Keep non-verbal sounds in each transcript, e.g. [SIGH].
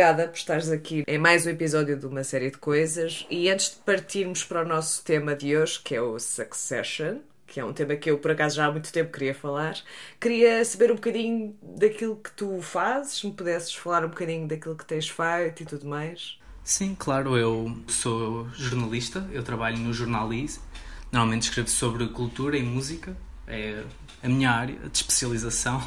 Obrigada por estares aqui em mais um episódio de uma série de coisas. E antes de partirmos para o nosso tema de hoje, que é o Succession, que é um tema que eu por acaso já há muito tempo queria falar, queria saber um bocadinho daquilo que tu fazes, se me pudesses falar um bocadinho daquilo que tens feito e tudo mais. Sim, claro, eu sou jornalista, eu trabalho no Jornalize. Normalmente escrevo sobre cultura e música, é a minha área de especialização.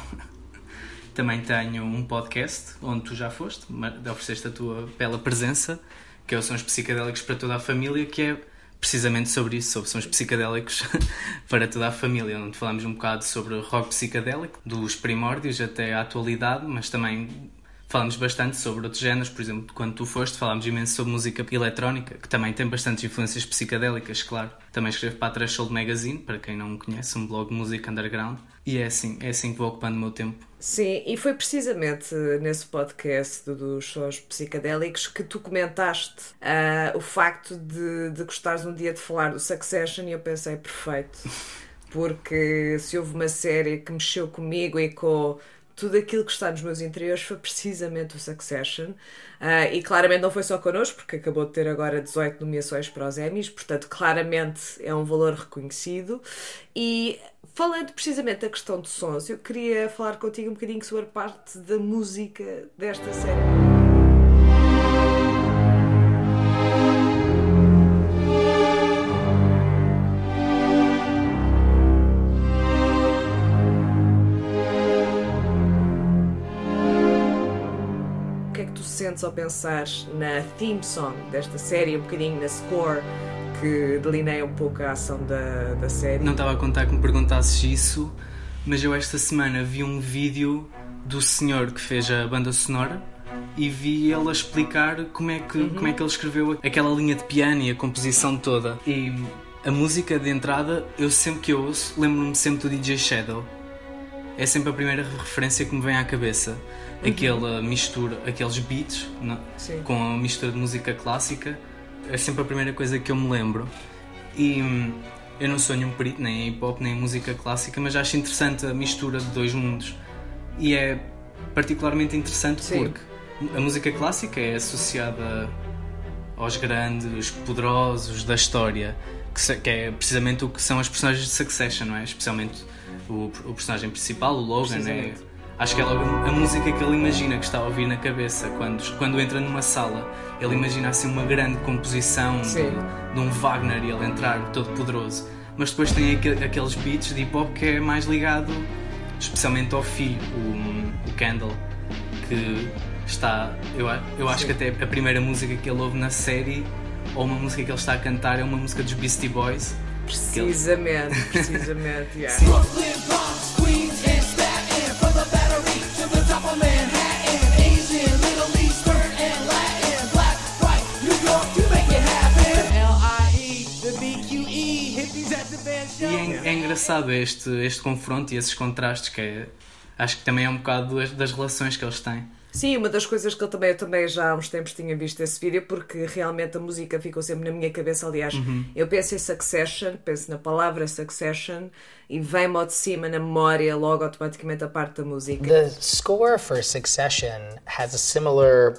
Também tenho um podcast onde tu já foste, ofereceste a tua bela presença, que é o Sons Psicadélicos para toda a família, que é precisamente sobre isso, sobre sons psicadélicos [LAUGHS] para toda a família, onde falamos um bocado sobre rock psicadélico, dos primórdios até à atualidade, mas também falamos bastante sobre outros géneros, por exemplo, quando tu foste, falámos imenso sobre música eletrónica, que também tem bastantes influências psicadélicas, claro. Também escrevo para a Threshold Magazine, para quem não me conhece, um blog de música underground, e é assim, é assim que vou ocupando o meu tempo. Sim, e foi precisamente nesse podcast dos sons psicadélicos que tu comentaste ah, o facto de, de gostares um dia de falar do Succession e eu pensei, perfeito. [LAUGHS] Porque se houve uma série que mexeu comigo e com tudo aquilo que está nos meus interiores foi precisamente o Succession. Ah, e claramente não foi só connosco, porque acabou de ter agora 18 nomeações para os Emmys, portanto, claramente é um valor reconhecido. E falando precisamente da questão de sons, eu queria falar contigo um bocadinho sobre a parte da música desta série. Sentes ao pensar na theme song desta série, um bocadinho na score que delineia um pouco a ação da, da série? Não estava a contar que me perguntasses isso, mas eu esta semana vi um vídeo do senhor que fez a banda sonora e vi ele a explicar como é que, como é que ele escreveu aquela linha de piano e a composição toda. E a música de entrada, eu sempre que eu ouço, lembro-me sempre do DJ Shadow. É sempre a primeira referência que me vem à cabeça. Aquela mistura, aqueles beats não? Sim. com a mistura de música clássica, é sempre a primeira coisa que eu me lembro. E hum, eu não sou nenhum perito nem em hip hop nem em música clássica, mas acho interessante a mistura de dois mundos. E é particularmente interessante Sim. porque a música clássica é associada aos grandes, poderosos da história, que, que é precisamente o que são as personagens de Succession, não é? Especialmente o, o personagem principal, o Logan, é. Acho que é logo a música que ele imagina que está a ouvir na cabeça quando, quando entra numa sala. Ele imagina assim uma grande composição de, Sim. de um Wagner e ele entrar todo poderoso. Mas depois tem aque- aqueles beats de hip hop que é mais ligado especialmente ao filho, o, o Kendall, que está. Eu, eu acho que até a primeira música que ele ouve na série, ou uma música que ele está a cantar, é uma música dos Beastie Boys. Precisamente, precisamente. [LAUGHS] yeah. Engraçado este, este confronto e esses contrastes, que é, acho que também é um bocado das, das relações que eles têm. Sim, uma das coisas que eu também, eu também já há uns tempos tinha visto esse vídeo porque realmente a música ficou sempre na minha cabeça. Aliás, eu penso em Succession, penso na palavra Succession e vem-me ao de cima na memória logo automaticamente a parte da música. The score for Succession has a similar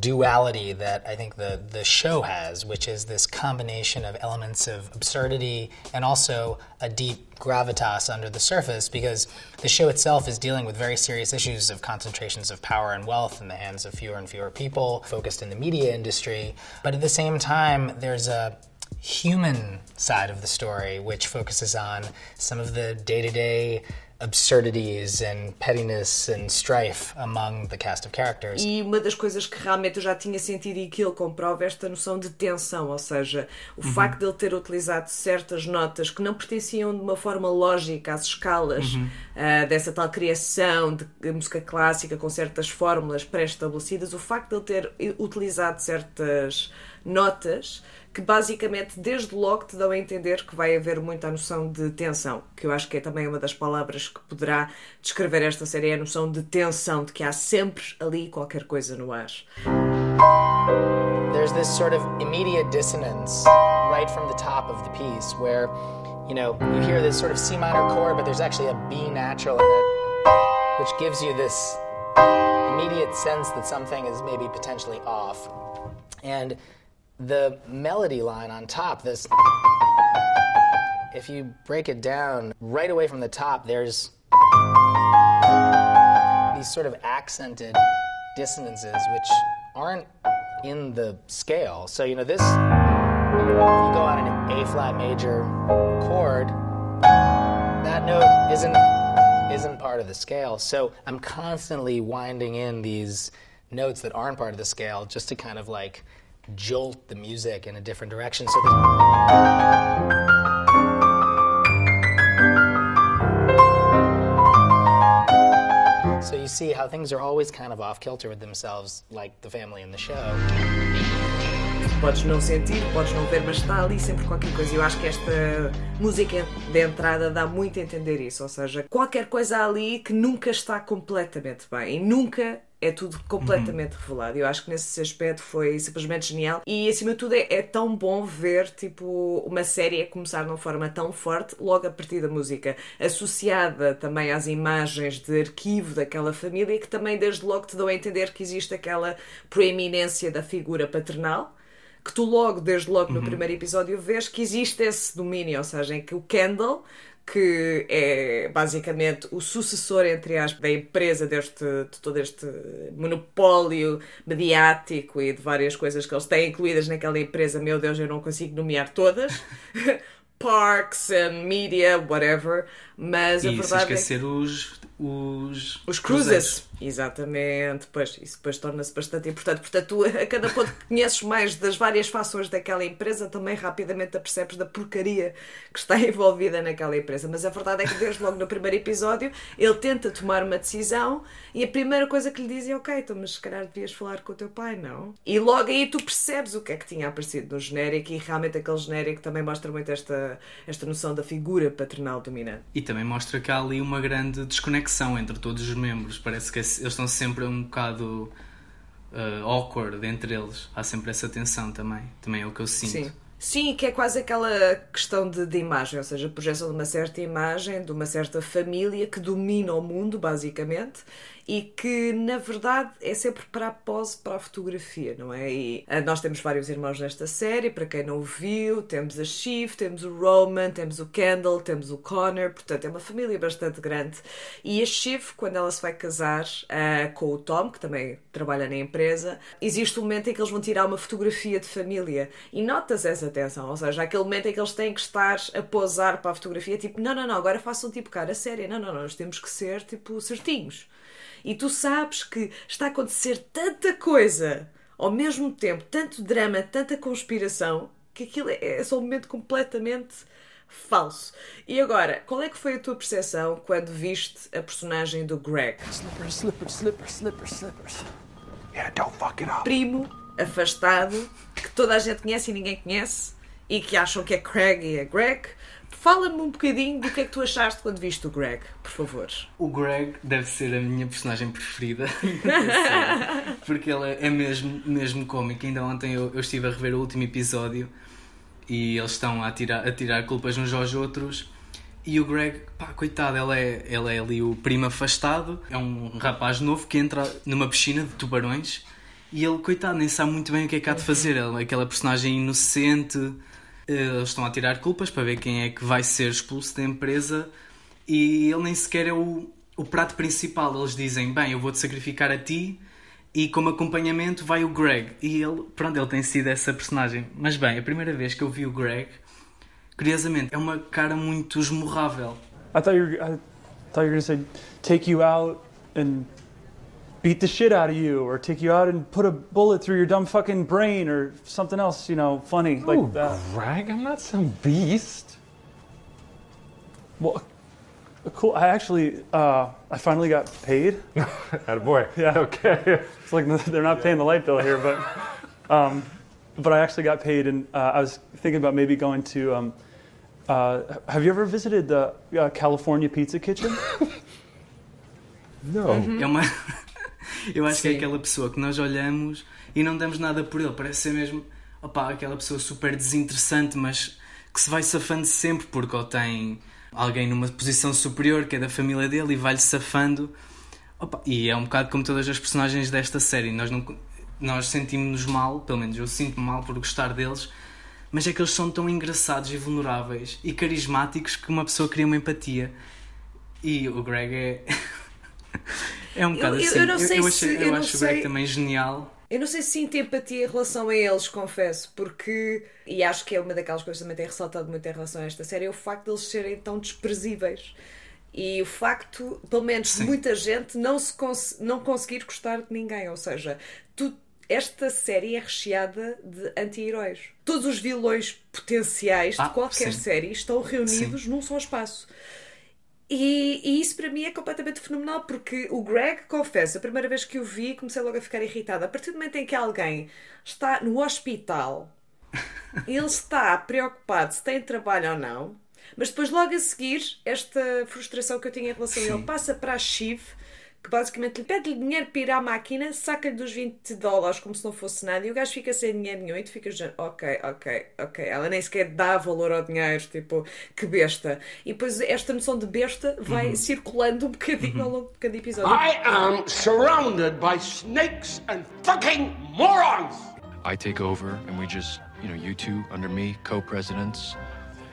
duality that I think the, the show has, which is this combination of elements of absurdity and also a deep gravitas under the surface because the show itself is dealing with very serious issues of concentrations of power and wealth in the hands of fewer and fewer people, focused in the media industry. But at the same time, there's a human side of the story, which focuses on some of the day to day absurdities and pettiness and strife among the cast of characters. E uma das coisas que realmente eu já tinha sentido e que ele comprova é esta noção de tensão, ou seja, o facto de ele ter utilizado certas notas que não pertenciam de uma forma lógica às escalas ah, dessa tal criação de música clássica com certas fórmulas pré-estabelecidas, o facto de ele ter utilizado certas notas que basicamente desde logo te dão a entender que vai haver muita noção de tensão, que eu acho que é também uma das palavras que poderá descrever esta série, é a noção de tensão, de que há sempre ali qualquer coisa no ar. There's this sort of immediate dissonance right from the top of the piece where, you know, you hear this sort of C minor chord, but there's actually a B natural in it, which gives you this immediate sense that something is maybe potentially off. And the melody line on top, this, if you break it down right away from the top, there's these sort of accented dissonances which aren't in the scale. So, you know, this, if you go on an A flat major chord, that note isn't isn't part of the scale. So I'm constantly winding in these notes that aren't part of the scale just to kind of like jolt the music in a different direction. So So you see how things are always kind of off kilter with themselves, like the family in the show. Podes não sentir, podes não ver, mas está ali sempre qualquer coisa. Eu acho que esta música de entrada dá muito a entender isso. Ou seja, qualquer coisa ali que nunca está completamente bem. E nunca é tudo completamente revelado. Eu acho que nesse aspecto foi simplesmente genial. E acima de tudo é, é tão bom ver tipo uma série a começar de uma forma tão forte logo a partir da música, associada também às imagens de arquivo daquela família que também desde logo te dão a entender que existe aquela proeminência da figura paternal que tu logo, desde logo no primeiro episódio, vês que existe esse domínio, ou seja, em que o Kendall, que é basicamente o sucessor, entre aspas, da empresa deste, de todo este monopólio mediático e de várias coisas que eles têm incluídas naquela empresa, meu Deus, eu não consigo nomear todas. [LAUGHS] Parks and media, whatever, mas a E sem verdade é que... esquecer os, os, Os. Exatamente, pois, isso depois torna-se bastante importante. Portanto, tu, a cada ponto que conheces mais das várias fações daquela empresa, também rapidamente apercebes da porcaria que está [LAUGHS] envolvida naquela empresa. Mas a verdade é que, desde logo no primeiro episódio, ele tenta tomar uma decisão e a primeira coisa que lhe diz é: Ok, então, mas se calhar devias falar com o teu pai, não? E logo aí tu percebes o que é que tinha aparecido no genérico e realmente aquele genérico também mostra muito esta, esta noção da figura paternal dominante. E também mostra que há ali uma grande desconexão entre todos os membros. Parece que eles estão sempre um bocado uh, awkward entre eles. Há sempre essa tensão também. Também é o que eu sinto. Sim. Sim, que é quase aquela questão de, de imagem, ou seja, projeção de uma certa imagem, de uma certa família que domina o mundo, basicamente, e que, na verdade, é sempre para a pose, para a fotografia, não é? E ah, nós temos vários irmãos nesta série, para quem não viu, temos a Shiv, temos o Roman, temos o Kendall, temos o Connor, portanto, é uma família bastante grande. E a Shiv, quando ela se vai casar ah, com o Tom, que também trabalha na empresa, existe um momento em que eles vão tirar uma fotografia de família e notas essa tensão, ou seja, aquele momento em que eles têm que estar a posar para a fotografia, tipo, não, não, não, agora façam tipo cara séria, não, não, não, nós temos que ser tipo certinhos. E tu sabes que está a acontecer tanta coisa ao mesmo tempo, tanto drama, tanta conspiração, que aquilo é é só um momento completamente falso. E agora, qual é que foi a tua percepção quando viste a personagem do Greg? Slippers, slippers, slippers, slippers, slippers. Yeah, don't fuck it up. primo afastado que toda a gente conhece e ninguém conhece e que acham que é Craig e é Greg. Fala-me um bocadinho do que é que tu achaste quando viste o Greg, por favor. O Greg deve ser a minha personagem preferida. [LAUGHS] Porque ele é mesmo, mesmo cómico. Ainda ontem eu, eu estive a rever o último episódio e eles estão a tirar, a tirar culpas uns aos outros. E o Greg, pá, coitado, ele é, ele é ali o primo afastado. É um rapaz novo que entra numa piscina de tubarões e ele, coitado, nem sabe muito bem o que é que há de fazer. Ele é aquela personagem inocente. Eles estão a tirar culpas para ver quem é que vai ser expulso da empresa e ele nem sequer é o, o prato principal. Eles dizem: Bem, eu vou-te sacrificar a ti e como acompanhamento vai o Greg. E ele, pronto, ele tem sido essa personagem. Mas bem, a primeira vez que eu vi o Greg, curiosamente, é uma cara muito esmorrável. I thought you were. I, thought you were gonna say, take you out and beat the shit out of you, or take you out and put a bullet through your dumb fucking brain, or something else, you know, funny like oh, that. Greg, I'm not some beast. Well, cool. I actually, uh, I finally got paid. [LAUGHS] boy. Yeah. Okay. It's like [LAUGHS] they're not paying the light bill here, but, [LAUGHS] um, but I actually got paid, and uh, I was thinking about maybe going to. Um, uh, have you ever visited the uh, California Pizza Kitchen? No. É uma. Eu acho que é Sim. aquela pessoa que nós olhamos e não damos nada por ele. Parece ser mesmo opá, aquela pessoa super desinteressante, mas que se vai safando sempre porque ou tem alguém numa posição superior que é da família dele e vai-lhe safando. Opa, e é um bocado como todas as personagens desta série. Nós, não, nós sentimos-nos mal, pelo menos eu sinto-me mal por gostar deles, mas é que eles são tão engraçados e vulneráveis e carismáticos que uma pessoa cria uma empatia. E o Greg é. [LAUGHS] [LAUGHS] é um bocado eu- assim. eu não sei eu, se- achei- eu eu acho o Greg sei- também genial. Eu não sei se sinto empatia em relação a eles, confesso, porque. E acho que é uma daquelas coisas que também tem ressaltado muito em relação a esta série, é o facto de eles serem tão desprezíveis. E o facto, pelo menos, de muita gente não, se cons não conseguir gostar de ninguém. Ou seja, tu- esta série é recheada de anti-heróis. Todos os vilões potenciais Ah, de qualquer sim. série estão reunidos num só espaço. E, e isso para mim é completamente fenomenal, porque o Greg, confesso, a primeira vez que o vi, comecei logo a ficar irritada. A partir do momento em que alguém está no hospital, [LAUGHS] ele está preocupado se tem trabalho ou não, mas depois, logo a seguir, esta frustração que eu tinha em relação a ele passa para a Shiv, que basicamente lhe pede-lhe dinheiro para ir à máquina, saca-lhe dos 20 dólares como se não fosse nada, e o gajo fica sem dinheiro nenhum, e tu ficas dizendo, ok, ok, ok, ela nem sequer dá valor ao dinheiro, tipo, que besta. E depois esta noção de besta vai circulando um bocadinho ao longo de cada episódio. I am surrounded by snakes and fucking morons! I take over and we just, you know, you two under me, co-presidents.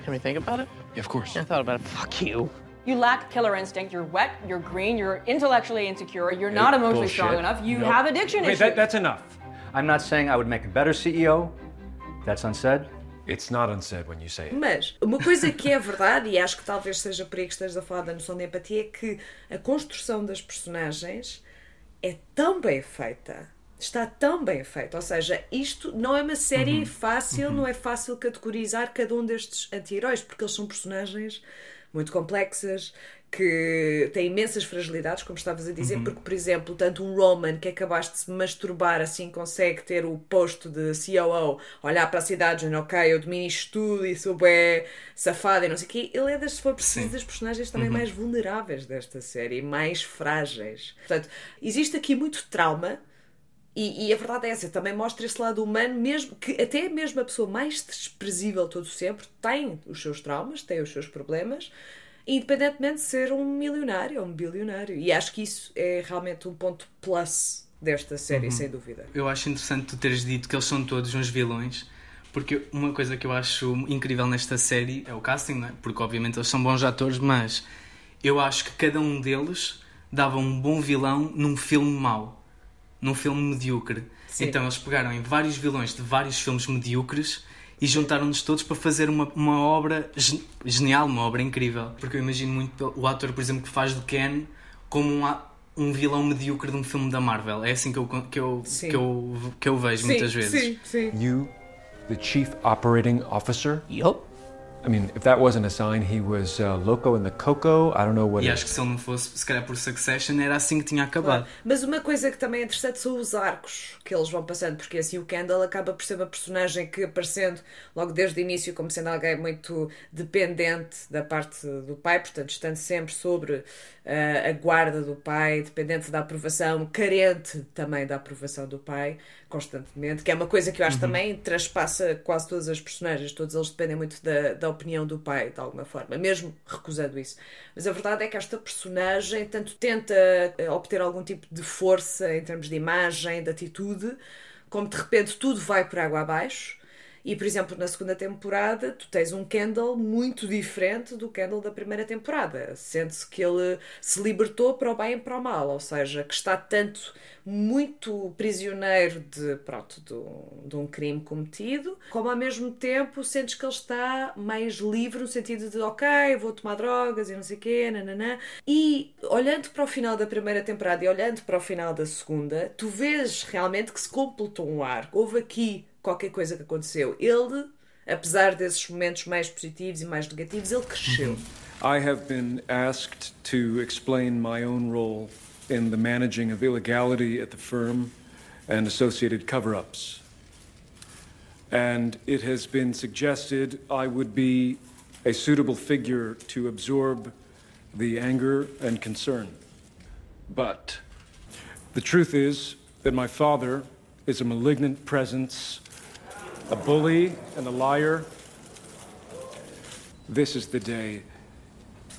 Can we think about it? Yeah, of course. I thought about it. Fuck you. You lack killer instinct. You're wet. You're green. You're intellectually insecure. You're not emotionally bullshit. strong enough. You Nope. have addiction Okay, issues. that, that's enough. I'm not saying I would make a better CEO. That's unsaid. It's not unsaid when you say it. Mas uma coisa que é verdade, e acho que talvez seja por aí que estejas a falar da noção de empatia, é que a construção das personagens é tão bem feita. Está tão bem feita. Ou seja, isto não é uma série fácil, não é fácil categorizar cada um destes anti-heróis, porque eles são personagens muito complexas, que têm imensas fragilidades, como estavas a dizer, porque, por exemplo, tanto um Roman que acabaste de se masturbar assim consegue ter o posto de COO, olhar para a cidade dizendo, ok, eu domino isto tudo e sou bem safado e não sei o quê. Ele é, das, se for preciso, Sim. das personagens também mais vulneráveis desta série, mais frágeis. Portanto, existe aqui muito trauma. E, e a verdade é essa, também mostra esse lado humano, mesmo que até mesmo a pessoa mais desprezível todo sempre tem os seus traumas, tem os seus problemas, independentemente de ser um milionário ou um bilionário. E acho que isso é realmente um ponto plus desta série, sem dúvida. Eu acho interessante tu teres dito que eles são todos uns vilões, porque uma coisa que eu acho incrível nesta série é o casting, não é? Porque obviamente eles são bons atores, mas eu acho que cada um deles dava um bom vilão num filme mau, num filme medíocre. Sim. Então eles pegaram em vários vilões de vários filmes medíocres e juntaram-nos todos para fazer uma, uma obra gen- genial, uma obra incrível. Porque eu imagino muito o ator, por exemplo, que faz do Ken como um, um vilão medíocre de um filme da Marvel. É assim que eu, que eu, Sim. que eu, que eu vejo muitas vezes. Sim, sim. You, the chief operating officer? Yup. I mean, if that wasn't a sign, he was uh, loco in the coco. I don't know what E acho que se ele não fosse, se calhar por Succession, era assim que tinha acabado. Mas uma coisa que também é interessante são os arcos que eles vão passando, porque assim o Kendall acaba por ser uma personagem que aparecendo logo desde o início como sendo alguém muito dependente da parte do pai, portanto estando sempre sobre eh, a guarda do pai, dependente da aprovação, carente também da aprovação do pai, constantemente, que é uma coisa que eu acho também transpassa quase todas as personagens, todos eles dependem muito da, da opinião do pai, de alguma forma, mesmo recusando isso. Mas a verdade é que esta personagem tanto tenta eh, obter algum tipo de força em termos de imagem, de atitude, como de repente tudo vai por água abaixo. E, por exemplo, na segunda temporada, tu tens um Kendall muito diferente do Kendall da primeira temporada. Sente-se que ele se libertou para o bem e para o mal, ou seja, que está tanto muito prisioneiro de, pronto, de, de um crime cometido, como ao mesmo tempo sentes que ele está mais livre no sentido de, ok, vou tomar drogas e não sei o quê, nananã. E olhando para o final da primeira temporada e olhando para o final da segunda, tu vês realmente que se completou um arco. Houve aqui qualquer coisa que aconteceu. Ele, apesar desses momentos mais positivos e mais negativos, ele cresceu. I have been asked to explain my own role in the managing of illegality at the firm and associated cover ups. And it has been suggested I would be a suitable figure to absorb the anger and concern. But the truth is that my father is a malignant presence, a bully, and a liar. This is the day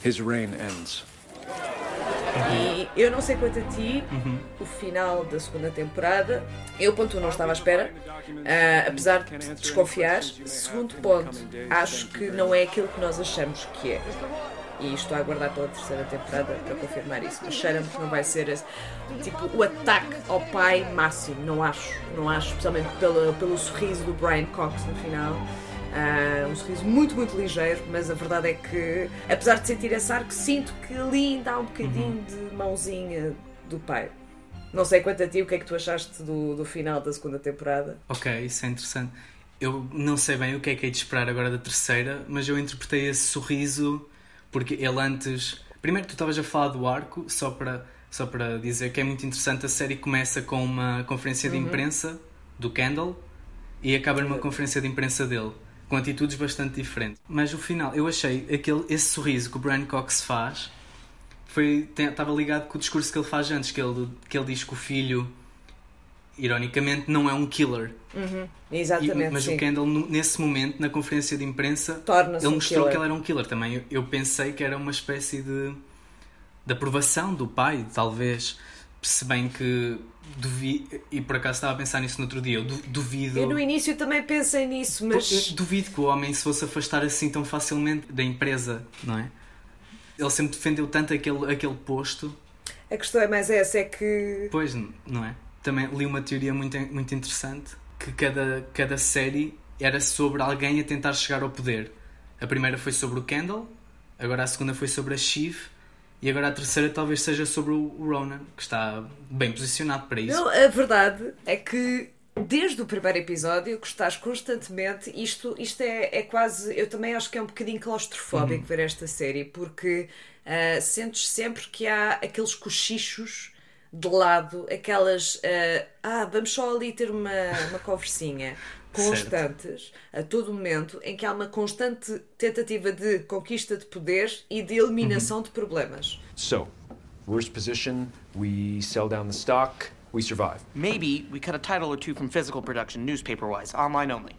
his reign ends. E eu não sei quanto a ti, o final da segunda temporada, eu, ponto, um, não estava à espera, ah, apesar de desconfiar. Segundo ponto, acho que não é aquilo que nós achamos que é. E estou a aguardar pela terceira temporada para confirmar isso. Mas cheira-me que não vai ser esse, tipo o ataque ao pai máximo. Não acho. Não acho, especialmente pelo, pelo sorriso do Brian Cox no final. Ah, um sorriso muito, muito ligeiro, mas a verdade é que, apesar de sentir esse arco, sinto que ali ainda há um bocadinho de mãozinha do pai. Não sei quanto a ti, o que é que tu achaste do, do final da segunda temporada? Ok, isso é interessante. Eu não sei bem o que é que é de esperar agora da terceira, mas eu interpretei esse sorriso porque ele antes. Primeiro, tu estavas a falar do arco, só para, só para dizer que é muito interessante. A série começa com uma conferência de Uhum. imprensa do Kendall e acaba numa conferência de imprensa dele, com atitudes bastante diferentes. Mas o final, eu achei aquele, esse sorriso que o Brian Cox faz foi, estava ligado com o discurso que ele faz antes, que ele, que ele diz que o filho, ironicamente, não é um killer. Uhum, Exatamente. E- mas sim. o Kendall, nesse momento, na conferência de imprensa, ele um mostrou killer. que ele era um killer também. Eu, eu pensei que era uma espécie de, de aprovação do pai, talvez. Se bem que duvi e por acaso estava a pensar nisso no outro dia, eu du- duvido. Eu no início também pensei nisso, mas. Duvido que o homem se fosse afastar assim tão facilmente da empresa, não é? Ele sempre defendeu tanto aquele, aquele posto. A questão é mais essa, é que. Pois, não é? Também li uma teoria muito, muito interessante que cada, cada série era sobre alguém a tentar chegar ao poder. A primeira foi sobre o Kendall, agora a segunda foi sobre a Shiv e agora a terceira talvez seja sobre o Ronan, que está bem posicionado para isso. Não, a verdade é que desde o primeiro episódio que estás constantemente, isto, isto é, é quase, eu também acho que é um bocadinho claustrofóbico Uhum. ver esta série, porque ah, sentes sempre que há aqueles cochichos de lado, aquelas ah, ah, vamos só ali ter uma, uma conversinha [LAUGHS] constantes a todo momento em que há uma constante tentativa de conquista de poder e de eliminação de problemas. So, worst position, we sell down the stock, we survive. Maybe we cut a title or two from physical production, newspaper wise, online only.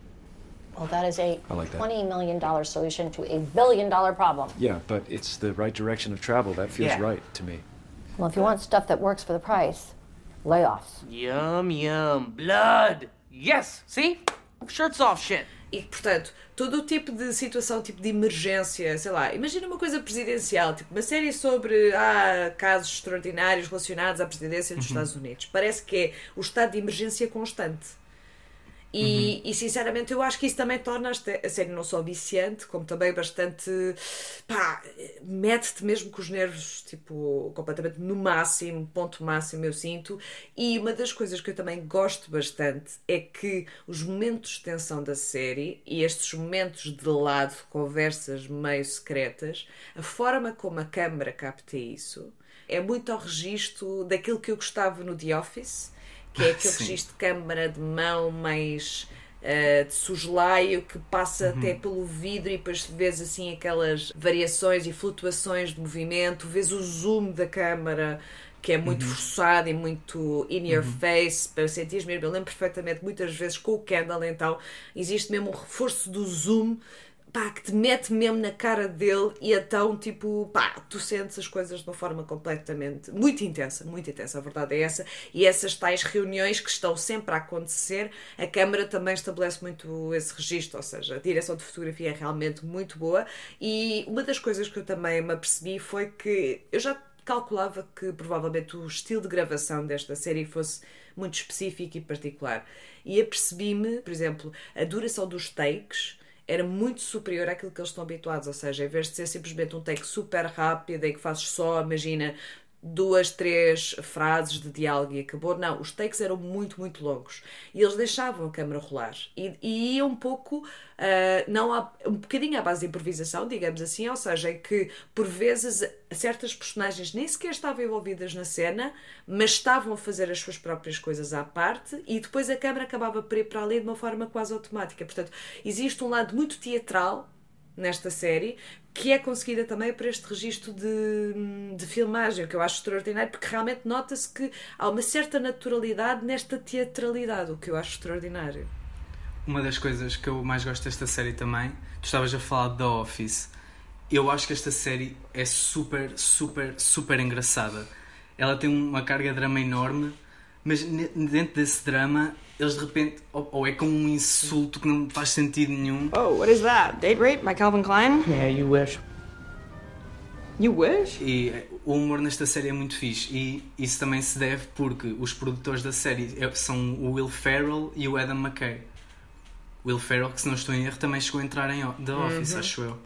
Well, that is a like that. $20 million solution to a billion dollar problem. Yeah, but it's the right direction of travel. That feels Yeah. right to me. Well, if you want stuff that works for the price, layoffs. Yum, yum. Blood! Yes! See? Shirts off shit. E, portanto, todo o tipo de situação, tipo de emergência, sei lá, imagina uma coisa presidencial, tipo uma série sobre ah, casos extraordinários relacionados à presidência dos Uhum. Estados Unidos. Parece que é o estado de emergência constante. E, e, sinceramente eu acho que isso também torna a série não só viciante, como também bastante pá, mete-te mesmo com os nervos tipo, completamente no máximo, ponto máximo eu sinto. E uma das coisas que eu também gosto bastante é que os momentos de tensão da série e estes momentos de lado, conversas meio secretas, a forma como a câmara capta isso é muito ao registro daquilo que eu gostava no The Office que é aquele Sim. registro de câmara de mão mais eh, de soslaio que passa Uhum. até pelo vidro e depois vês assim aquelas variações e flutuações de movimento, vês o zoom da câmara que é muito Uhum. forçado e muito in your face para sentires mesmo. Eu lembro perfeitamente muitas vezes com o Kendall então existe mesmo um reforço do zoom pá, que te mete mesmo na cara dele e então, tipo, pá, tu sentes as coisas de uma forma completamente, muito intensa, muito intensa, a verdade é essa. E essas tais reuniões que estão sempre a acontecer, a câmara também estabelece muito esse registro, ou seja, a direção de fotografia é realmente muito boa. E uma das coisas que eu também me apercebi foi que eu já calculava que provavelmente o estilo de gravação desta série fosse muito específico e particular. E apercebi-me, por exemplo, a duração dos takes era muito superior àquilo que eles estão habituados. Ou seja, em vez de ser simplesmente um take super rápido em que fazes só, imagina, duas, três frases de diálogo e acabou. Não, os takes eram muito, muito longos. E eles deixavam a câmera rolar. E, e ia um pouco, ah, não há, um bocadinho à base de improvisação, digamos assim, ou seja, em que por vezes certas personagens nem sequer estavam envolvidas na cena, mas estavam a fazer as suas próprias coisas à parte e depois a câmera acabava por ir para ali de uma forma quase automática. Portanto, existe um lado muito teatral nesta série que é conseguida também por este registro de, de filmagem, que eu acho extraordinário, porque realmente nota-se que há uma certa naturalidade nesta teatralidade, o que eu acho extraordinário. Uma das coisas que eu mais gosto desta série também, tu estavas a falar da Office. Eu acho que esta série é super, super, super engraçada. Ela tem uma carga de drama enorme, mas dentro desse drama, eles de repente. Ou, ou é como um insulto que não faz sentido nenhum. Oh, what is that? Date Rape by Calvin Klein? Yeah, you wish. You wish? E eh, o humor nesta série é muito fixe. E isso também se deve porque os produtores da série é- são o Will Ferrell e o Adam McKay. Will Ferrell, que se não estou em erro, também chegou a entrar em The Office, Uhum. acho eu.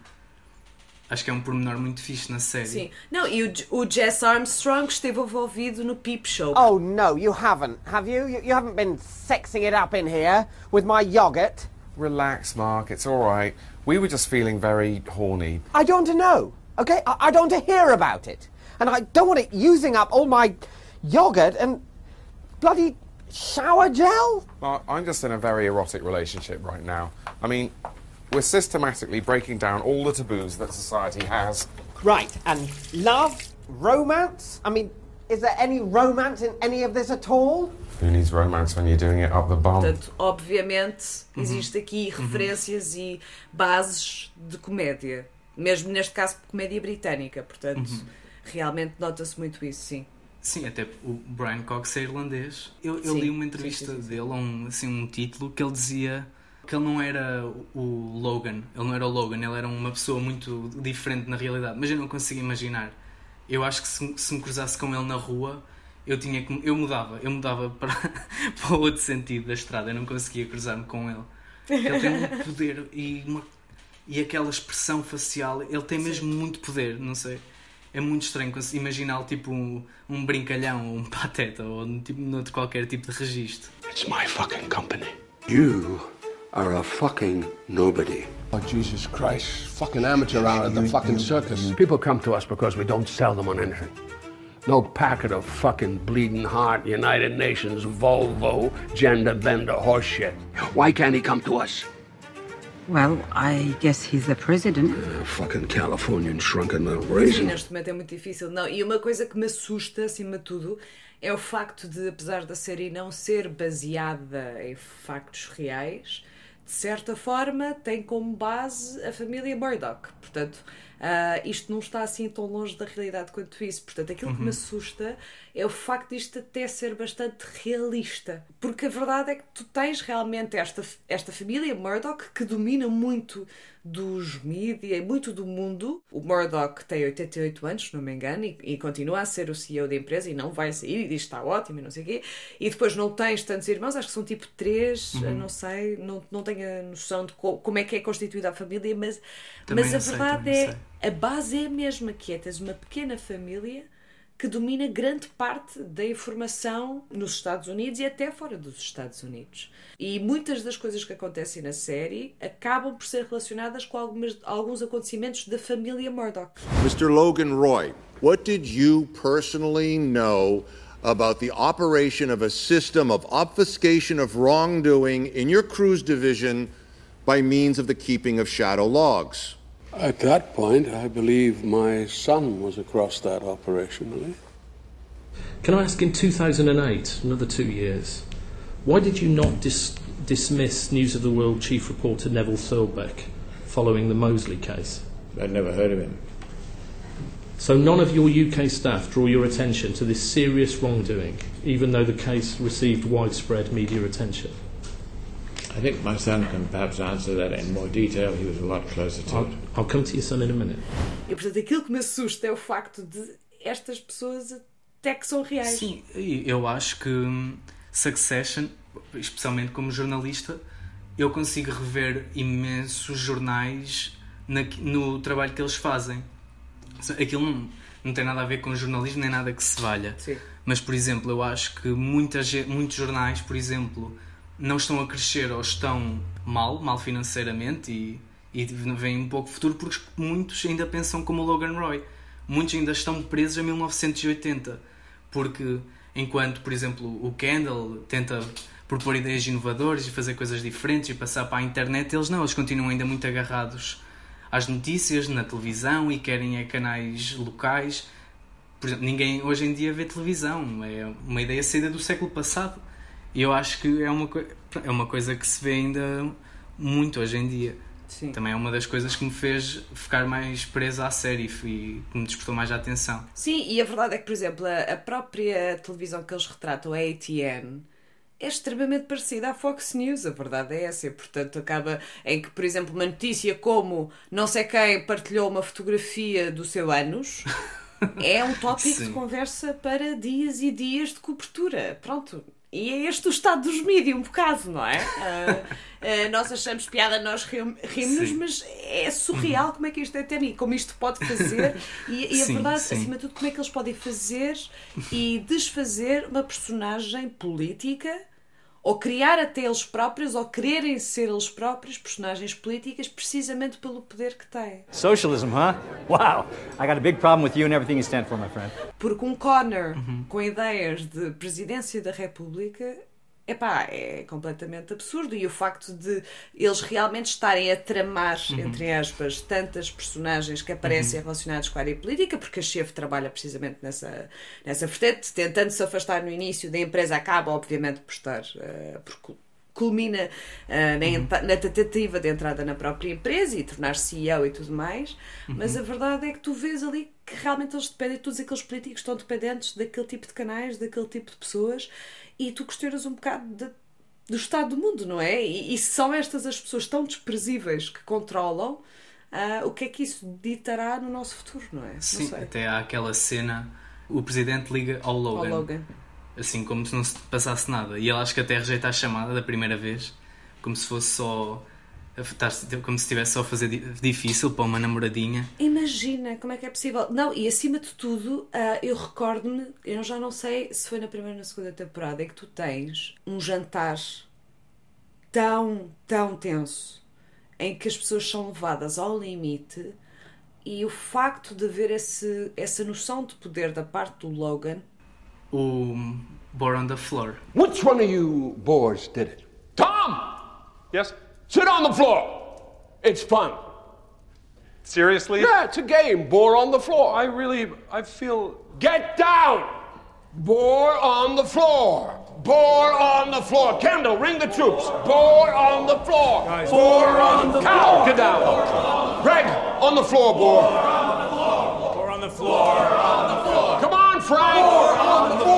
Acho que é um pormenor muito fixe na série. Sim. Não, e o, J- o Jess Armstrong esteve envolvido no Peep Show. Oh no, you haven't, have you? You, you haven't been sexing it up in here with my yogurt. Relax, Mark. It's all right. We were just feeling very horny. I don't want to know, okay? I, I don't want to hear about it. And I don't want it using up all my yogurt and bloody shower gel. Mark, I'm just in a very erotic relationship right now. I mean, we're systematically breaking down all the taboos that society has. Right, and love, romance? I mean, is there any romance in any of this at all? Who needs romance when you're doing it up the bum? Portanto, obviamente, existe aqui referências e bases de comédia. Mesmo neste caso, comédia britânica. Portanto, Uhum. realmente nota-se muito isso, sim. Sim, até o Brian Cox é irlandês. Eu, eu Sim, li uma entrevista sim, sim, sim. dele, um, assim, um título, que ele dizia que ele não era o Logan. Ele não era o Logan, ele era uma pessoa muito diferente na realidade. Mas eu não consigo imaginar. Eu acho que se, se me cruzasse com ele na rua, eu tinha que. Eu mudava. Eu mudava [LAUGHS] para, para o outro sentido da estrada. Eu não conseguia cruzar-me com ele. Ele tem um poder e, uma, e aquela expressão facial. Ele tem mesmo muito poder, não sei. É muito estranho imaginá-lo tipo um, um brincalhão ou um pateta ou um tipo, noutro qualquer tipo de registro. It's my fucking company. You are a fucking nobody. Oh, Jesus Christ. Fucking amateur hour at the fucking circus. People come to us because we don't sell them on anything. No packet of fucking bleeding heart, United Nations, Volvo, gender bender horseshit. Why can't he come to us? Well, I guess he's the president. fucking Californian shrunken little raisin. neste momento é muito difícil. Não, e uma coisa que me assusta, acima de tudo, é o facto de, apesar da série não ser baseada em factos reais, de certa forma tem como base a família Murdoch. Portanto, ah, isto não está assim tão longe da realidade quanto isso. Portanto, aquilo que me Uhum. assusta é o facto disto até ser bastante realista. Porque a verdade é que tu tens realmente esta, esta família Murdoch que domina muito dos mídias e muito do mundo. O Murdoch tem 88 anos, se não me engano, e, e continua a ser o CEO da empresa e não vai sair e diz que está ótimo e não sei o quê. E depois não tens tantos irmãos, acho que são tipo três, Uhum. não sei, não, não tenho a noção de co- como é que é constituída a família, mas, Também mas a sei, verdade é, não a base é a mesma, que é tens uma pequena família que domina grande parte da informação nos Estados Unidos e até fora dos Estados Unidos. E muitas das coisas que acontecem na série acabam por ser relacionadas com algumas, alguns acontecimentos da família Murdoch. Mr. Logan Roy, what did you personally know about the operation of a system of obfuscation of wrongdoing in your cruise division by means of the keeping of shadow logs? At that point, I believe my son was across that operationally. Can I ask, in 2008, another two years, why did you not dis- dismiss News of the World chief reporter Neville Thurbeck following the Mosley case? I'd never heard of him. So none of your UK staff draw your attention to this serious wrongdoing, even though the case received widespread media attention. I think my son can perhaps answer that in more detail. He was a lot closer to I'll, it. I'll come to your son in a minute. E portanto, aquilo que me assusta é o facto de estas pessoas até que são reais. Sim, e eu acho que hum, Succession, especialmente como jornalista, eu consigo rever imensos jornais na- no trabalho que eles fazem. Aquilo não, não tem nada a ver com jornalismo nem nada que se valha. Sim. Mas, por exemplo, eu acho que muita muitos jornais, por exemplo, não estão a crescer ou estão mal, mal financeiramente e, e veem um pouco futuro porque muitos ainda pensam como o Logan Roy. Muitos ainda estão presos a 1980 porque enquanto, por exemplo, o Kendall tenta propor ideias inovadoras e fazer coisas diferentes e passar para a internet, eles não, eles continuam ainda muito agarrados às notícias, na televisão e querem é canais locais. Por exemplo, ninguém hoje em dia vê televisão, é uma ideia saída do século passado. E eu acho que é uma, é uma coisa que se vê ainda muito hoje em dia. Sim. Também é uma das coisas que me fez ficar mais preso à série e que me despertou mais a atenção. Sim, e a verdade é que, por exemplo, a, a própria televisão que eles retratam, a ATN, é extremamente parecida à Fox News, a verdade é essa. E, portanto, acaba em que, por exemplo, uma notícia como não sei quem partilhou uma fotografia do seu ânus [LAUGHS] é um tópico de conversa para dias e dias de cobertura. Pronto. E é este o estado dos mídias, um bocado, não é? [LAUGHS] Ah, ah, nós achamos piada, nós rim- rimos, mas é surreal como é que isto é técnico, como isto pode fazer. E, e a Sim, verdade, sim. acima de tudo, como é que eles podem fazer e desfazer uma personagem política ou criar até eles próprios ou quererem ser eles próprios personagens políticas precisamente pelo poder que têm. Socialism, huh? Wow. I got a big problem with you and everything you stand for, my friend. Porque um Connor com ideias de presidência da República epá, é completamente absurdo. E o facto de eles realmente estarem a tramar, Uhum. entre aspas, tantas personagens que aparecem relacionadas com a área política, porque a chefe trabalha precisamente nessa, nessa vertente, tentando se afastar no início da empresa, acaba, obviamente, por estar. eh, por cu- culmina eh, na, enta- na tentativa de entrada na própria empresa e tornar-se CEO e tudo mais, mas a verdade é que tu vês ali que realmente eles dependem, todos aqueles políticos estão dependentes daquele tipo de canais, daquele tipo de pessoas, e tu questionas um bocado de- do estado do mundo, não é? E, e se são estas as pessoas tão desprezíveis que controlam, ah, o que é que isso ditará no nosso futuro, não é? Sim, não até há aquela cena, o presidente liga ao Logan. Ao Logan. Assim, como se não se passasse nada. E ele acho que até rejeita a chamada da primeira vez, como se fosse só. A estar- Como se estivesse só a fazer di- difícil para uma namoradinha. Imagina como é que é possível. Não, e acima de tudo, ah, eu recordo-me, eu já não sei se foi na primeira ou na segunda temporada, é que tu tens um jantar tão, tão tenso em que as pessoas são levadas ao limite e o facto de haver esse, essa noção de poder da parte do Logan O Bore on the Floor. Which one of you boys did it? Tom! Yes? Sit on the floor. It's fun. Seriously? Yeah, it's a game. Bore on the floor. I really, I feel. Get down! Bore on the floor. Bore on the floor. Kendall, ring the troops. Bore on the floor. Guys, Bore on the Cal, get down. Greg, on the floor, Bore. Or on the floor. Boar on the floor. Come on, Frank. Bore on the floor.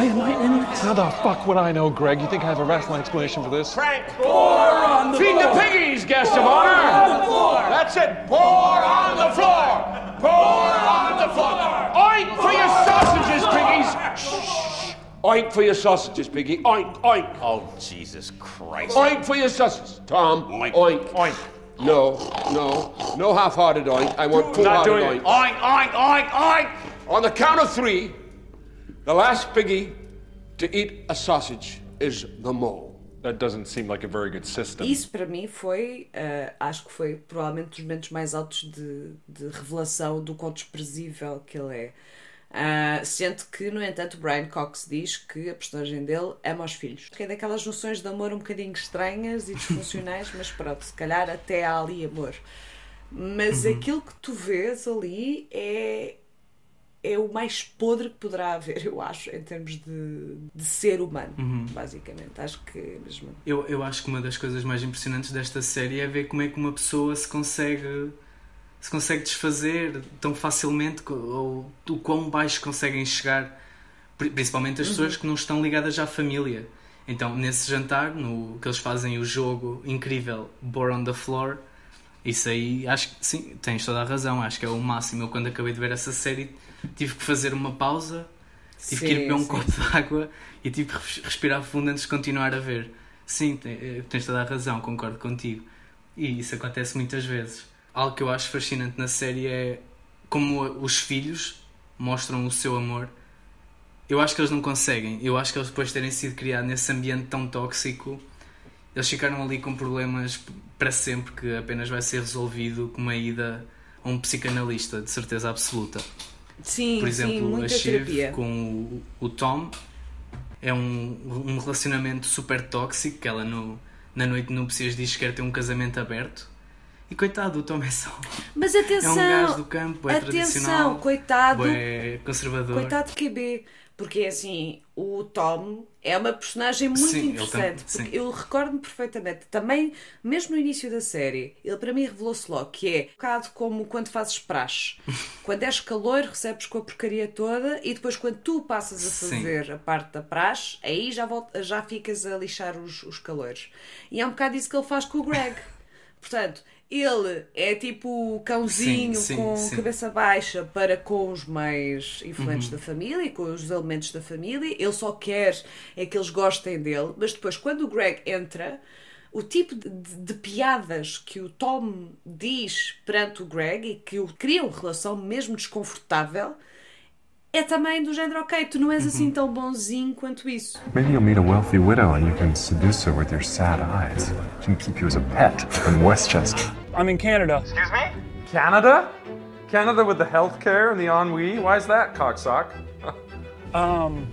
Frank. Why am I in? How the fuck would I know, Greg? You think I have a rational explanation for this? Frank. Bore on the Feed floor. the piggies, guest of honor. on the floor. That's it. Bore on the floor. Bore on the floor. Oink for your sausages, piggies. Shh. Oink for your sausages, piggy. Oink, oink. Oh, Jesus Christ. Oink for your sausages. Tom, oink. Oink. No, no, no half-hearted oink. I want full-hearted oink. Oink, oink, oink, oink. On the count of three, the last piggy to eat a sausage is the mole. That doesn't seem like a very good system. Isso para mim foi, eh, acho que foi provavelmente dos momentos mais altos de, de revelação do quão desprezível que ele é. Sendo que, no entanto, o Brian Cox diz que a personagem dele ama os filhos. Que é daquelas noções de amor um bocadinho estranhas e disfuncionais, [LAUGHS] mas pronto, se calhar até há ali amor. Mas Uhum. aquilo que tu vês ali é. É o mais podre que poderá haver, eu acho, em termos de, de ser humano, Uhum. basicamente. Acho que é mesmo. Eu, eu acho que uma das coisas mais impressionantes desta série é ver como é que uma pessoa se consegue se consegue desfazer tão facilmente ou o quão baixo conseguem chegar, pri- principalmente as Uhum. pessoas que não estão ligadas à família. Então, nesse jantar, no que eles fazem o jogo incrível Bore on the Floor, isso aí, acho que sim, tens toda a razão, acho que é o máximo. Eu, quando acabei de ver essa série, tive que fazer uma pausa, tive que ir Sim, beber um sim, copo sim. de água e tive que res- respirar fundo antes de continuar a ver. Sim, eh, tens toda a razão, concordo contigo. E isso acontece muitas vezes. Algo que eu acho fascinante na série é como os filhos mostram o seu amor. Eu acho que eles não conseguem. Eu acho que eles, depois de terem sido criados nesse ambiente tão tóxico, eles ficaram ali com problemas para sempre que apenas vai ser resolvido com uma ida a um psicanalista, de certeza absoluta. Sim, Por sim, exemplo, a muita Shiv terapia. com o, o Tom é um, um relacionamento super tóxico que ela no, na noite de núpcias diz que quer ter um casamento aberto. E coitado, o Tom é só. Mas atenção, [LAUGHS] É um gajo do campo, é atenção, tradicional. coitado, É conservador. coitado de QB, porque assim, o Tom é uma personagem muito Sim, interessante, porque sim. eu recordo-me perfeitamente, também, mesmo no início da série, ele para mim revelou-se logo que é um bocado como quando fazes praxe. [LAUGHS] quando és calor, recebes com a porcaria toda e depois quando tu passas a Sim. fazer a parte da praxe, aí já, volta, já ficas a lixar os, os calores. E é um bocado isso que ele faz com o Greg. Portanto, ele é tipo o cãozinho Sim, sim, com sim. cabeça baixa para com os mais influentes Uhum. da família e com os elementos da família. Ele só quer é que eles gostem dele, mas depois, quando o Greg entra, o tipo de, de- de piadas que o Tom diz perante o Greg e que o cria uma relação mesmo desconfortável é também do género, ok, tu não és assim tão bonzinho quanto isso. Maybe you'll meet a wealthy widow and you can seduce her with your sad eyes. She can keep you as a pet in Westchester. I'm in Canada. Excuse me? Canada? Canada with the healthcare and the ennui? Why is that, cocksock? [LAUGHS] Um,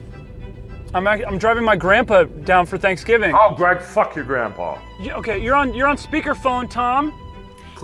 I'm ac- I'm driving my grandpa down for Thanksgiving. Oh, Greg, fuck your grandpa. Yeah, okay, you're on you're on speakerphone, Tom.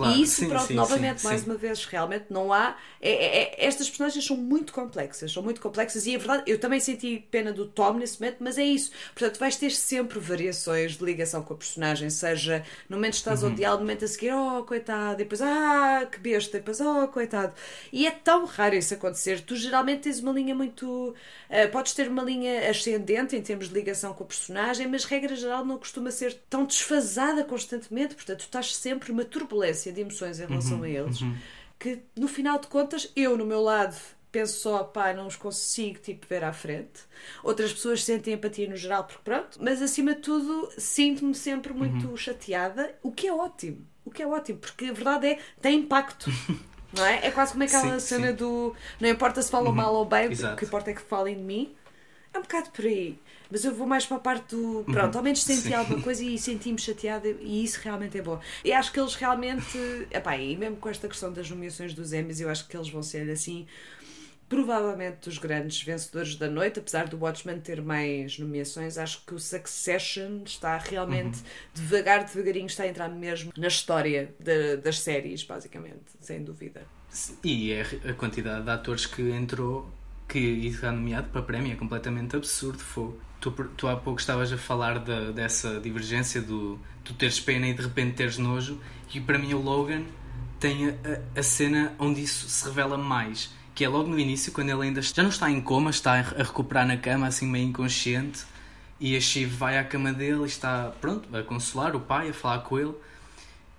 E isso, pronto, novamente, mais uma vez, realmente não há. é- é- é- estas personagens são muito complexas, são muito complexas e é verdade, eu também senti pena do Tom nesse momento, mas é isso. Portanto, vais ter sempre variações de ligação com a personagem, seja no momento que estás Uhum. odiar, no momento a seguir, oh coitado, e depois, ah que besta, e depois, oh coitado. E é tão raro isso acontecer. Tu geralmente tens uma linha muito. eh, podes ter uma linha ascendente em termos de ligação com a personagem, mas regra geral não costuma ser tão desfasada constantemente, portanto, tu estás sempre numa turbulência de emoções em relação Uhum, a eles uhum. que no final de contas, eu no meu lado penso só, pá, não os consigo tipo ver à frente. Outras pessoas sentem empatia no geral, porque pronto, mas acima de tudo sinto-me sempre muito Uhum. chateada, o que é ótimo. O que é ótimo, porque a verdade é, tem impacto. [LAUGHS] Não é? É quase como aquela Sim, cena sim. do não importa se falam Uhum, mal ou bem, o exato. que importa é que falem de mim. É um bocado por aí. Mas eu vou mais para a parte do. Pronto, ao menos senti Sim. alguma coisa e senti-me chateada e isso realmente é bom. E acho que eles realmente. Epá, e mesmo com esta questão das nomeações dos Emmys, eu acho que eles vão ser assim. Provavelmente dos grandes vencedores da noite, apesar do Watchmen ter mais nomeações, acho que o Succession está realmente devagar, devagarinho, está a entrar mesmo na história da- das séries, basicamente, sem dúvida. E é a quantidade de atores que entrou que está nomeado para prémio é completamente absurdo. Fogo. Tu, tu há pouco estavas a falar da- dessa divergência do tu teres pena e de repente teres nojo, e para mim o Logan tem a, a- cena onde isso se revela mais, que é logo no início, quando ele ainda já não está em coma, está a recuperar na cama, assim meio inconsciente, e a Shiv vai à cama dele e está pronto a consolar o pai, a falar com ele,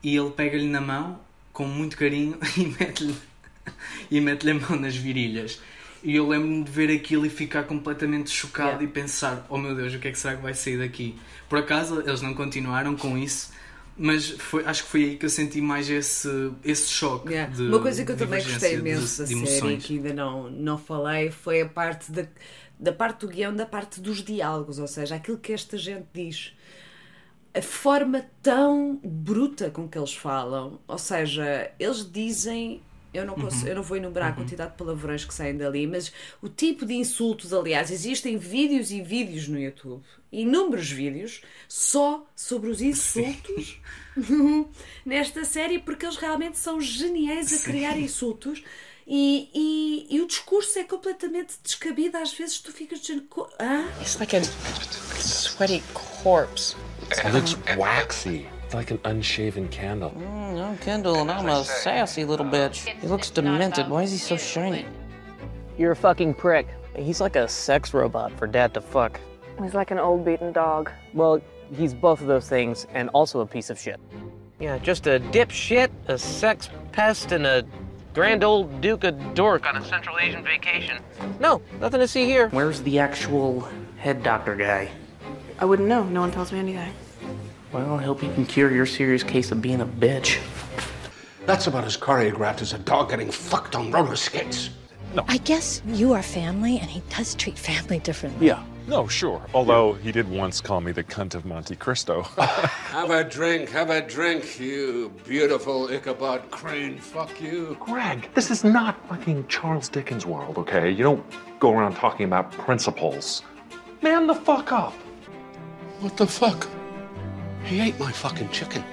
e ele pega-lhe na mão com muito carinho [LAUGHS] e mete-lhe e mete-lhe a mão nas virilhas. E eu lembro-me de ver aquilo e ficar completamente chocado Yeah. e pensar: oh meu Deus, o que é que será que vai sair daqui? Por acaso eles não continuaram com isso, mas foi, acho que foi aí que eu senti mais esse, esse choque. Yeah. De, Uma coisa que eu também gostei de- imenso da de série, que ainda não, não falei, foi a parte da, da parte do guião, da parte dos diálogos, ou seja, aquilo que esta gente diz. A forma tão bruta com que eles falam, ou seja, eles dizem. Eu não, consigo, Uhum. eu não vou enumerar a quantidade de palavrões que saem dali, mas o tipo de insultos, aliás, existem vídeos e vídeos no YouTube, inúmeros vídeos, só sobre os insultos [LAUGHS] nesta série, porque eles realmente são geniais a criar insultos E, e, e o discurso é completamente descabido. Às vezes tu ficas dizendo. Hã? It's like a sweaty corpse. It looks waxy. Like an unshaven candle. Mm, no, Kendall, and I'm a sassy little bitch. He looks demented. Why is he so shiny? You're a fucking prick. He's like a sex robot for dad to fuck. He's like an old beaten dog. Well, he's both of those things and also a piece of shit. Yeah, just a dipshit, a sex pest, and a grand old Duke of Dork on a Central Asian vacation. No, nothing to see here. Where's the actual head doctor guy? I wouldn't know. No one tells me anything. Well, I hope he can cure your serious case of being a bitch. That's about as choreographed as a dog getting fucked on roller skates. No. I guess you are family, and he does treat family differently. Yeah. No, sure. Although he did once call me the cunt of Monte Cristo. [LAUGHS] Have a drink, have a drink, you beautiful Ichabod Crane. Fuck you. Greg, this is not fucking Charles Dickens' world, okay? You don't go around talking about principles. Man the fuck up. What the fuck? He ate my fucking chicken.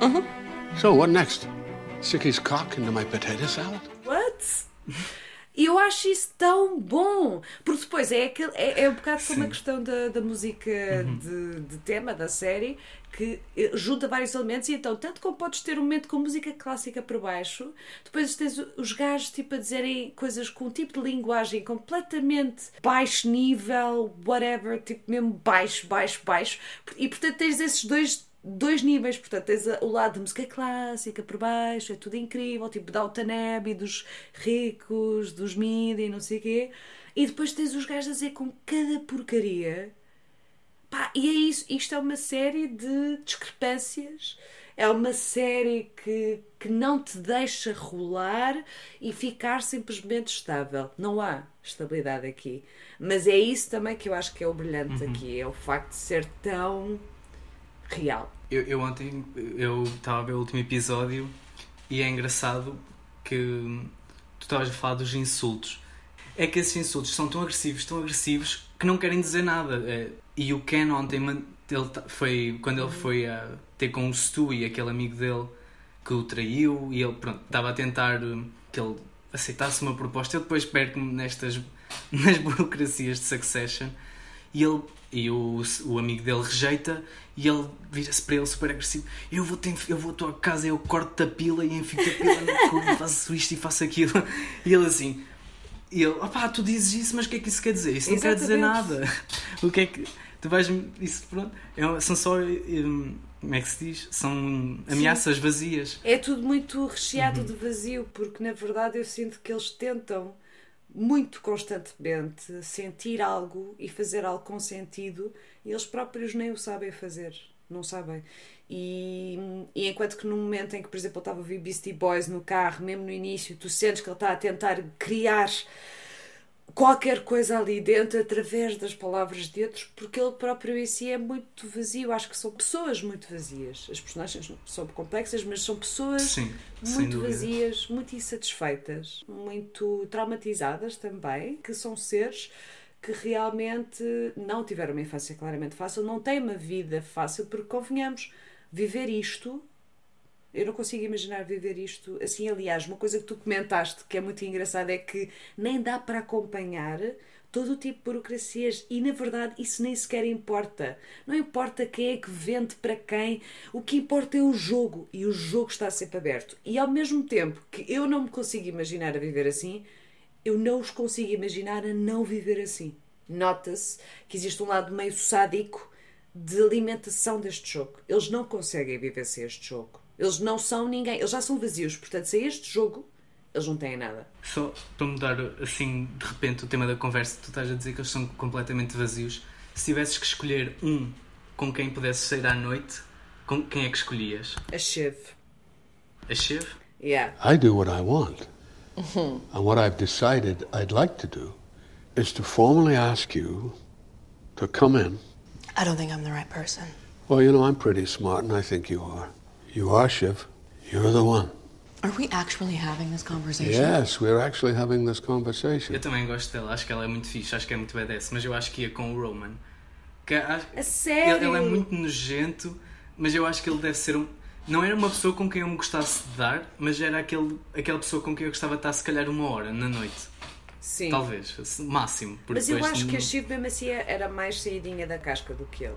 Uh-huh. So, what next? Stick his cock into my potato salad? What? [LAUGHS] E eu acho isso tão bom. Porque depois é, aquele, é, é um bocado como a questão da, da música de, de tema da série, que eh, junta vários elementos. E então, tanto como podes ter um momento com música clássica por baixo, depois tens os gajos tipo, a dizerem coisas com um tipo de linguagem completamente baixo nível, whatever, tipo mesmo baixo, baixo, baixo. E portanto, tens esses dois dois níveis, portanto, tens o lado de música clássica por baixo, é tudo incrível, tipo Downton Abbey, dos ricos, dos mídia e não sei o quê, e depois tens os gajos a dizer com cada porcaria. Pá, e é isso, isto é uma série de discrepâncias, é uma série que, que não te deixa rolar e ficar simplesmente estável. Não há estabilidade aqui. Mas é isso também que eu acho que é o brilhante Uhum. aqui, é o facto de ser tão real. Eu, eu ontem eu estava a ver o último episódio e é engraçado que tu estavas a falar dos insultos. É que esses insultos são tão agressivos, tão agressivos, que não querem dizer nada. É, E o Ken ontem, ele foi, quando ele foi a ter com o Stu e aquele amigo dele que o traiu, e ele pronto, estava a tentar hum, que ele aceitasse uma proposta. Eu depois perco-me nestas [LAUGHS] nas burocracias de Succession e ele e o, o amigo dele rejeita e ele vira-se para ele super agressivo. Eu vou, eu vou à tua casa eu corto-te a pila e enfio-te a pila no cu e faço isto e faço aquilo. [LAUGHS] E ele assim e ele, opá, tu dizes isso mas o que é que isso quer dizer? isso não quer dizer nada. [LAUGHS] O que é que tu vais isso pronto é- são só hum, como é que se diz? são ameaças vazias. É tudo muito recheado de vazio, porque na verdade eu sinto que eles tentam muito constantemente sentir algo e fazer algo com sentido e eles próprios nem o sabem fazer, não sabem. E, e enquanto que no momento em que, por exemplo, eu estava a ouvir Beastie Boys no carro, mesmo no início, tu sentes que ele está a tentar criar qualquer coisa ali dentro através das palavras de outros, porque ele próprio em si é muito vazio. Acho que são pessoas muito vazias. As personagens são complexas, mas são pessoas Sim, muito vazias, muito insatisfeitas, muito traumatizadas também, que são seres que realmente não tiveram uma infância claramente fácil, não têm uma vida fácil, porque convenhamos, viver isto eu não consigo imaginar viver isto assim. Aliás, uma coisa que tu comentaste que é muito engraçada é que nem dá para acompanhar todo o tipo de burocracias e, na verdade, isso nem sequer importa. Não importa quem é que vende para quem, o que importa é o jogo e o jogo está sempre aberto. E ao mesmo tempo que eu não me consigo imaginar a viver assim, eu não os consigo imaginar a não viver assim. Nota-se que existe um lado meio sádico de alimentação deste jogo. Eles não conseguem viver sem este jogo. Eles não são ninguém. Eles já são vazios. Portanto, sem este jogo, eles não têm nada. Só para mudar assim de repente o tema da conversa, tu estás a dizer que eles são completamente vazios. Se tivesses que escolher um com quem pudesses sair à noite, com quem é que escolhias? A Shiv. A Shiv? Yeah. I do what I want. [LAUGHS] And what I've decided I'd like to do is to formally ask you to come in. I don't think I'm the right person. Well, you know, I'm pretty smart, and I think you are. You are, Shiv. You're the one. Are we actually having this conversation? Yes, we're actually having this conversation. Eu também gosto dela, acho que ela é muito fixe, acho que é muito badass, mas eu acho que ia com o Roman. Que acho- A sério? Ele, ele é muito nojento, mas eu acho que ele deve ser um. Não era uma pessoa com quem eu me gostasse de dar, mas era aquele, aquela pessoa com quem eu gostava de estar se calhar uma hora na noite. Sim. Talvez, máximo. Mas eu acho que não- a Shiv mesmo assim era mais saídinha da casca do que ele.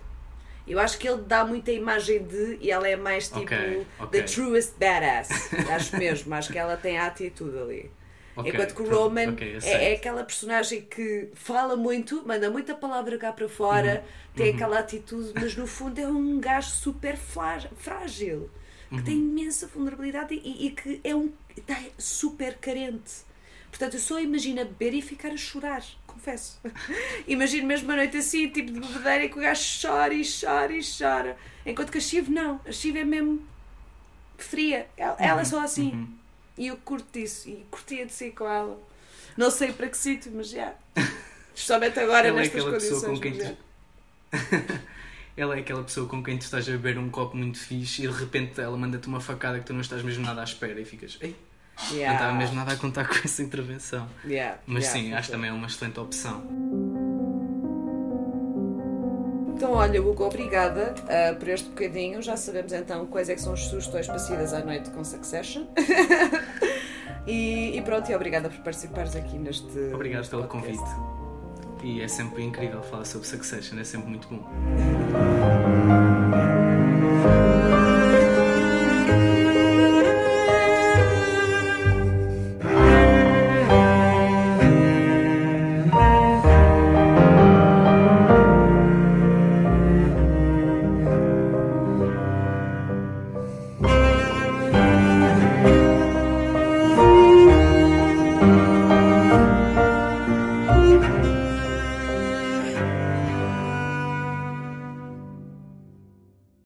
Eu acho que ele dá muita imagem de e ela é mais tipo Ok, ok. the truest badass. acho mesmo, acho que ela tem a atitude ali. Ok, Enquanto que o Roman ok, eu é, é aquela personagem que fala muito, manda muita palavra cá para fora, tem uhum. aquela atitude, mas no fundo é um gajo super frágil, que tem Uhum. imensa vulnerabilidade e, e que é um está super carente. Portanto, eu só imagino a beber e ficar a chorar, confesso. [LAUGHS] Imagino mesmo uma noite assim, tipo de bebedeira, e que o gajo chora e chora e chora. Enquanto que a Chive não. A Chive é mesmo fria. Ela, ela é só assim. E eu curto disso. E curtia de ser com ela. Não sei para que sítio, mas já. Especialmente agora [LAUGHS] Ela é nestas aquela pessoa condições. com quem tu-. [LAUGHS] Ela é aquela pessoa com quem tu estás a beber um copo muito fixe e de repente ela manda-te uma facada que tu não estás mesmo nada à espera e ficas, ei, não Yeah. estava mesmo nada a contar [LAUGHS] com essa intervenção. Yeah, Mas yeah, sim, acho também é uma excelente opção. Então, olha, Hugo, obrigada ah, por este bocadinho. Já sabemos então quais é que são as sugestões para saídas à noite com Succession. [LAUGHS] e, e pronto, e obrigada por participares aqui neste. Obrigado pelo podcast. convite. E é sempre incrível falar sobre Succession, é sempre muito bom.